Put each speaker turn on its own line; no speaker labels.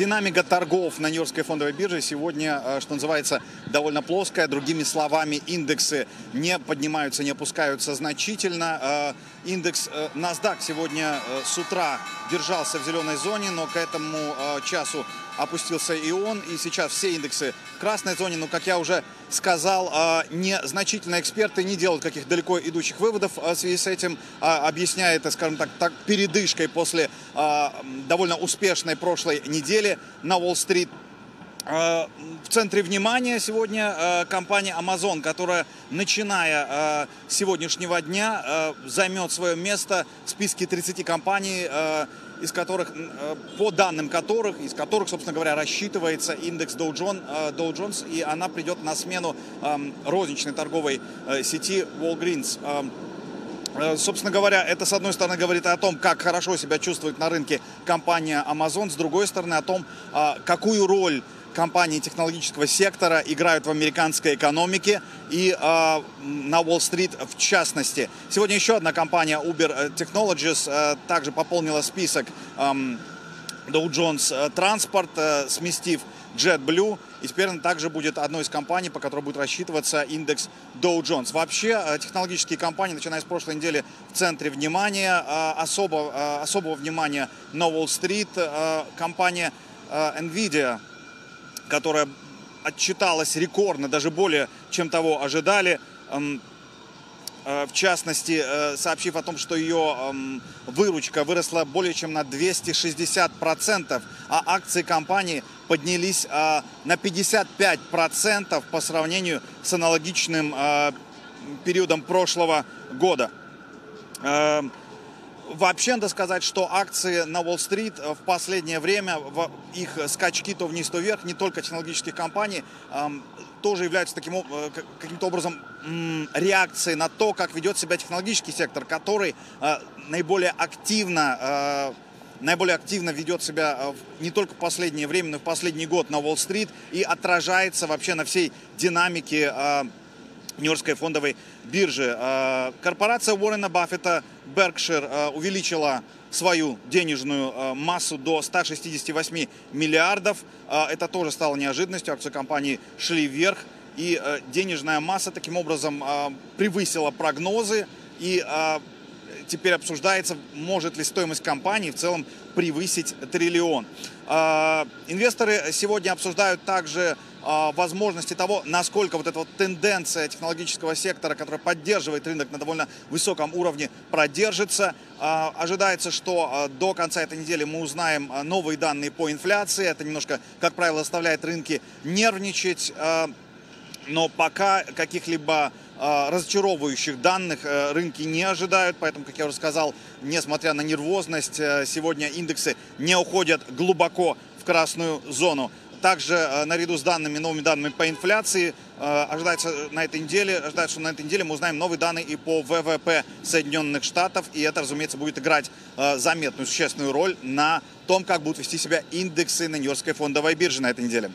Динамика торгов на Нью-Йоркской фондовой бирже сегодня, э, что называется, довольно плоская. Другими словами, индексы не поднимаются, не опускаются значительно. Э, индекс э, NASDAQ сегодня с утра держался в зеленой зоне, но к этому часу опустился и он. И сейчас все индексы в красной зоне. Но, как я уже сказал, незначительные эксперты не делают каких далеко идущих выводов в связи с этим. Объясняя это, скажем так, так передышкой после довольно успешной прошлой недели деле на Уолл-стрит. Э, в центре внимания сегодня э, компания Amazon, которая, начиная э, с сегодняшнего дня, займет свое место в списке 30 компаний, из которых, по данным которых, из которых, собственно говоря, рассчитывается индекс Dow Jones, и она придет на смену эм, розничной торговой сети Walgreens. Э, собственно говоря, это, с одной стороны, говорит о том, как хорошо себя чувствует на рынке компания Amazon, с другой стороны, о том, а, какую роль компании технологического сектора играют в американской экономике и э, на Уолл-стрит в частности. Сегодня еще одна компания Uber Technologies э, также пополнила список э, Dow Jones Transport, э, сместив JetBlue. И теперь она также будет одной из компаний, по которой будет рассчитываться индекс Dow Jones. Вообще, э, технологические компании, начиная с прошлой недели, в центре внимания. Э, особо, э, особого внимания на Уолл-стрит компания NVIDIA, которая отчиталась рекордно, даже более, чем того ожидали. Эм, Э, в частности, э, сообщив о том, что ее эм, выручка выросла более чем на 260%, а акции компании поднялись э, на 55% по сравнению с аналогичным периодом прошлого года. Вообще, надо сказать, что акции на Уолл-стрит э, в последнее время, их скачки то вниз, то вверх, не только технологических компаний, тоже являются таким, э, каким-то образом реакцией на то, как ведет себя технологический сектор, который э, наиболее активно наиболее активно ведет себя не только в последнее время, но и в последний год на Уолл-стрит и отражается вообще на всей динамике Нью-Йоркской фондовой биржи. А, корпорация Уоррена Баффета Berkshire а, увеличила свою денежную а, массу до 168 миллиардов. Это тоже стало неожиданностью. Акции компании шли вверх. И денежная масса таким образом превысила прогнозы. И теперь обсуждается, может ли стоимость компании в целом превысить триллион. Инвесторы сегодня обсуждают также а, возможности того, насколько вот эта вот тенденция технологического сектора, которая поддерживает рынок на довольно высоком уровне, продержится. А, ожидается, что а, до конца этой недели мы узнаем новые данные по инфляции. Это немножко, как правило, заставляет рынки нервничать. Но пока каких-либо разочаровывающих данных рынки не ожидают, поэтому, как я уже сказал, несмотря на нервозность, сегодня индексы не уходят глубоко в красную зону. Также э, наряду с данными, новыми данными по инфляции э, ожидается на этой неделе, ожидается, что на этой неделе мы узнаем новые данные и по ВВП Соединенных Штатов. И это, разумеется, будет играть э, заметную, существенную роль на том, как будут вести себя индексы на Нью-Йоркской фондовой бирже на этой неделе.